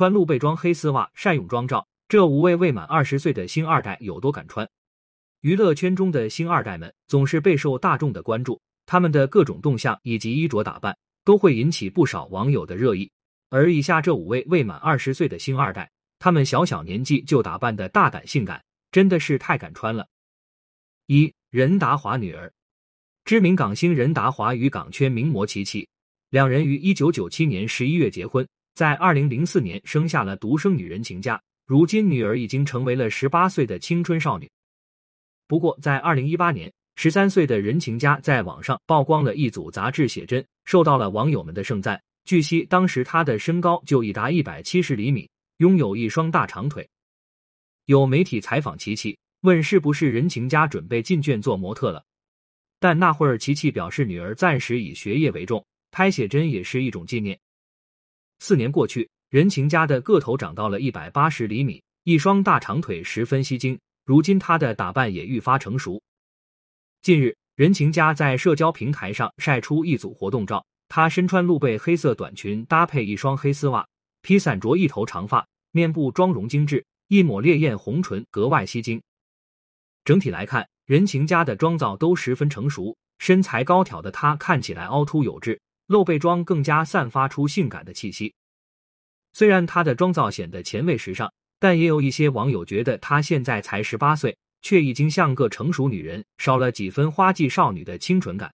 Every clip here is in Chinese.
穿露背装、黑丝袜晒泳装照，这五位未满二十岁的星二代有多敢穿？娱乐圈中的星二代们总是备受大众的关注，他们的各种动向以及衣着打扮都会引起不少网友的热议。而以下这五位未满二十岁的星二代，他们小小年纪就打扮的大胆性感，真的是太敢穿了。一任达华女儿，知名港星任达华与港圈名模琪琪，两人于一九九七年十一月结婚，在二零零四年生下了独生女任晴家，如今女儿已经成为了十八岁的青春少女。不过，在二零一八年，十三岁的任晴家在网上曝光了一组杂志写真，受到了网友们的盛赞。据悉，当时她的身高就已达一百七十厘米，拥有一双大长腿。有媒体采访琪琪，问是不是任晴家准备进圈做模特了？但那会儿琪琪表示，女儿暂时以学业为重，拍写真也是一种纪念。四年过去，任晴家的个头长到了一百八十厘米，一双大长腿十分吸睛。如今她的打扮也愈发成熟。近日，任晴家在社交平台上晒出一组活动照，她身穿露背黑色短裙，搭配一双黑丝袜，披散着一头长发，面部妆容精致，一抹烈焰红唇格外吸睛。整体来看，任晴家的妆造都十分成熟，身材高挑的她看起来凹凸有致，露背装更加散发出性感的气息。虽然她的妆造显得前卫时尚。但也有一些网友觉得她现在才十八岁，却已经像个成熟女人，少了几分花季少女的清纯感。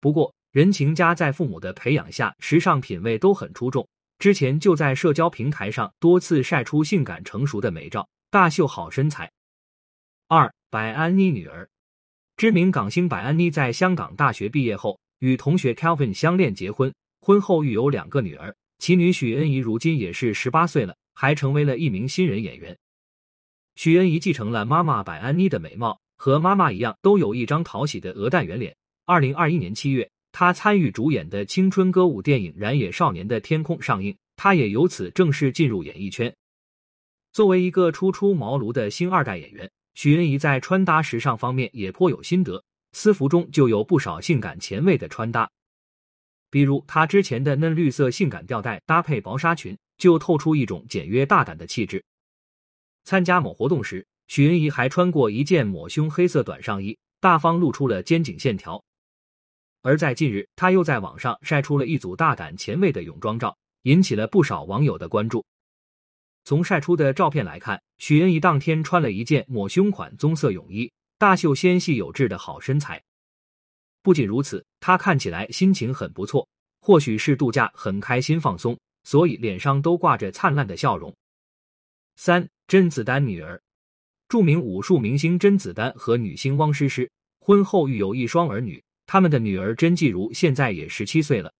不过，任晴家在父母的培养下，时尚品味都很出众。之前就在社交平台上多次晒出性感成熟的美照，大秀好身材。二，白安妮女儿，知名港星白安妮在香港大学毕业后，与同学 Kelvin 相恋结婚，婚后育有两个女儿，其女许恩怡如今也是十八岁了。还成为了一名新人演员。许恩怡继承了妈妈白安妮的美貌，和妈妈一样，都有一张讨喜的鹅蛋圆脸。二零二一年七月，她参与主演的青春歌舞电影《燃野少年的天空》上映，她也由此正式进入演艺圈。作为一个初出茅庐的星二代演员，许恩怡在穿搭时尚方面也颇有心得，私服中就有不少性感前卫的穿搭，比如她之前的嫩绿色性感吊带搭配薄纱裙。就透出一种简约大胆的气质。参加某活动时，许云怡还穿过一件抹胸黑色短上衣，大方露出了肩颈线条。而在近日，她又在网上晒出了一组大胆前卫的泳装照，引起了不少网友的关注。从晒出的照片来看，许云怡当天穿了一件抹胸款棕色泳衣，大秀纤细有致的好身材。不仅如此，她看起来心情很不错，或许是度假很开心放松。所以脸上都挂着灿烂的笑容。三甄子丹女儿，著名武术明星甄子丹和女星汪诗诗婚后育有一双儿女，他们的女儿甄继如现在也十七岁了。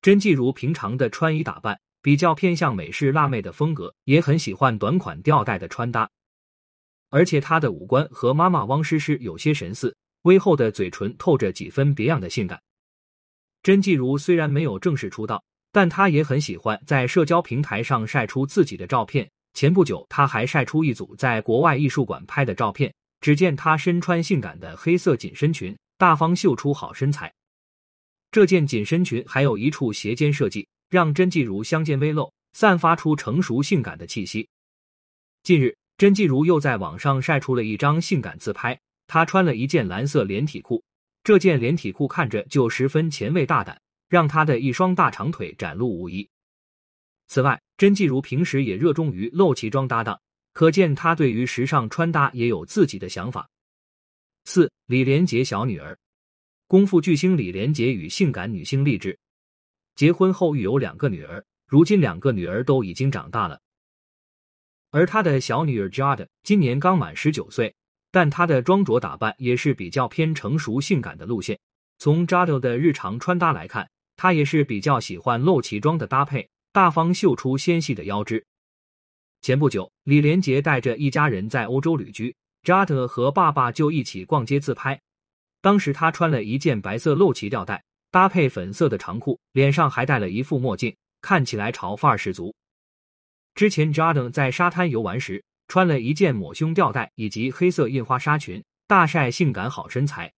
甄继如平常的穿衣打扮比较偏向美式辣妹的风格，也很喜欢短款吊带的穿搭，而且她的五官和妈妈汪诗诗有些神似，微厚的嘴唇透着几分别样的性感。甄继如虽然没有正式出道。但她也很喜欢在社交平台上晒出自己的照片。前不久，她还晒出一组在国外艺术馆拍的照片。只见她身穿性感的黑色紧身裙，大方秀出好身材。这件紧身裙还有一处斜肩设计，让甄继如香肩微露，散发出成熟性感的气息。近日，甄继如又在网上晒出了一张性感自拍，她穿了一件蓝色连体裤，这件连体裤看着就十分前卫大胆。让她的一双大长腿展露无遗。此外，甄继如平时也热衷于露脐装搭档，可见她对于时尚穿搭也有自己的想法。四李连杰小女儿，功夫巨星李连杰与性感女星励志结婚后育有两个女儿，如今两个女儿都已经长大了。而他的小女儿 Jade 今年刚满十九岁，但她的装着打扮也是比较偏成熟性感的路线。从 Jade 的日常穿搭来看，她也是比较喜欢露脐装的搭配，大方秀出纤细的腰肢。前不久，李连杰带着一家人在欧洲旅居，扎德和爸爸就一起逛街自拍。当时他穿了一件白色露脐吊带，搭配粉色的长裤，脸上还戴了一副墨镜，看起来潮范儿十足。之前 Jordan 在沙滩游玩时，穿了一件抹胸吊带以及黑色印花纱裙，大晒性感好身材。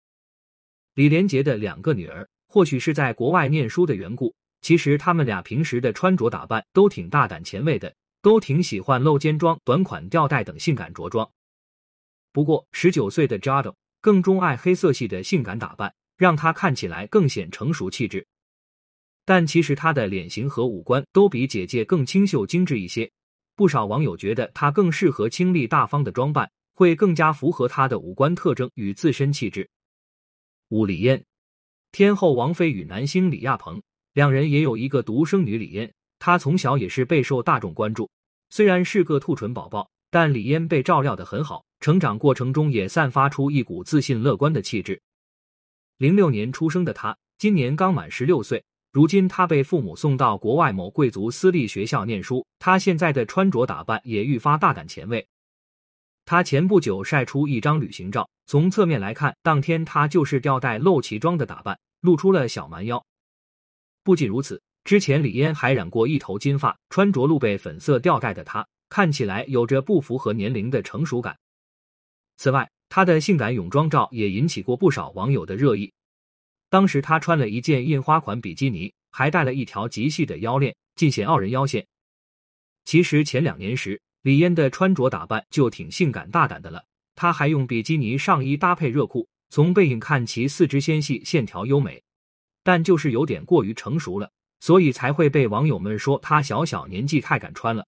李连杰的两个女儿。或许是在国外念书的缘故，其实他们俩平时的穿着打扮都挺大胆前卫的，都挺喜欢露肩装、短款吊带等性感着装。不过，十九岁的 Jado 更钟爱黑色系的性感打扮，让他看起来更显成熟气质。但其实她的脸型和五官都比姐姐更清秀精致一些，不少网友觉得她更适合清丽大方的装扮，会更加符合她的五官特征与自身气质。五李嫣，天后王菲与男星李亚鹏两人也有一个独生女李嫣，她从小也是备受大众关注，虽然是个兔唇宝宝，但李嫣被照料的很好，成长过程中也散发出一股自信乐观的气质。零六年出生的她，今年刚满十六岁。如今，他被父母送到国外某贵族私立学校念书。他现在的穿着打扮也愈发大胆前卫。他前不久晒出一张旅行照，从侧面来看，当天他就是吊带露脐装的打扮，露出了小蛮腰。不仅如此，之前李嫣还染过一头金发，穿着露背粉色吊带的她，看起来有着不符合年龄的成熟感。此外，她的性感泳装照也引起过不少网友的热议。当时她穿了一件印花款比基尼，还带了一条极细的腰链，尽显傲人腰线。其实前两年时，李嫣的穿着打扮就挺性感大胆的了。她还用比基尼上衣搭配热裤，从背影看其四肢纤细，线条优美。但就是有点过于成熟了，所以才会被网友们说她小小年纪太敢穿了。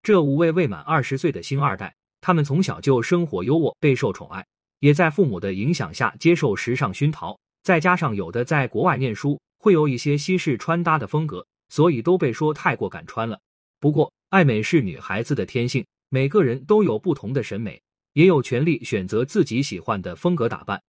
这五位未满二十岁的星二代，他们从小就生活优渥，备受宠爱，也在父母的影响下接受时尚熏陶。再加上有的在国外念书，会有一些西式穿搭的风格，所以都被说太过敢穿了。不过，爱美是女孩子的天性，每个人都有不同的审美，也有权利选择自己喜欢的风格打扮。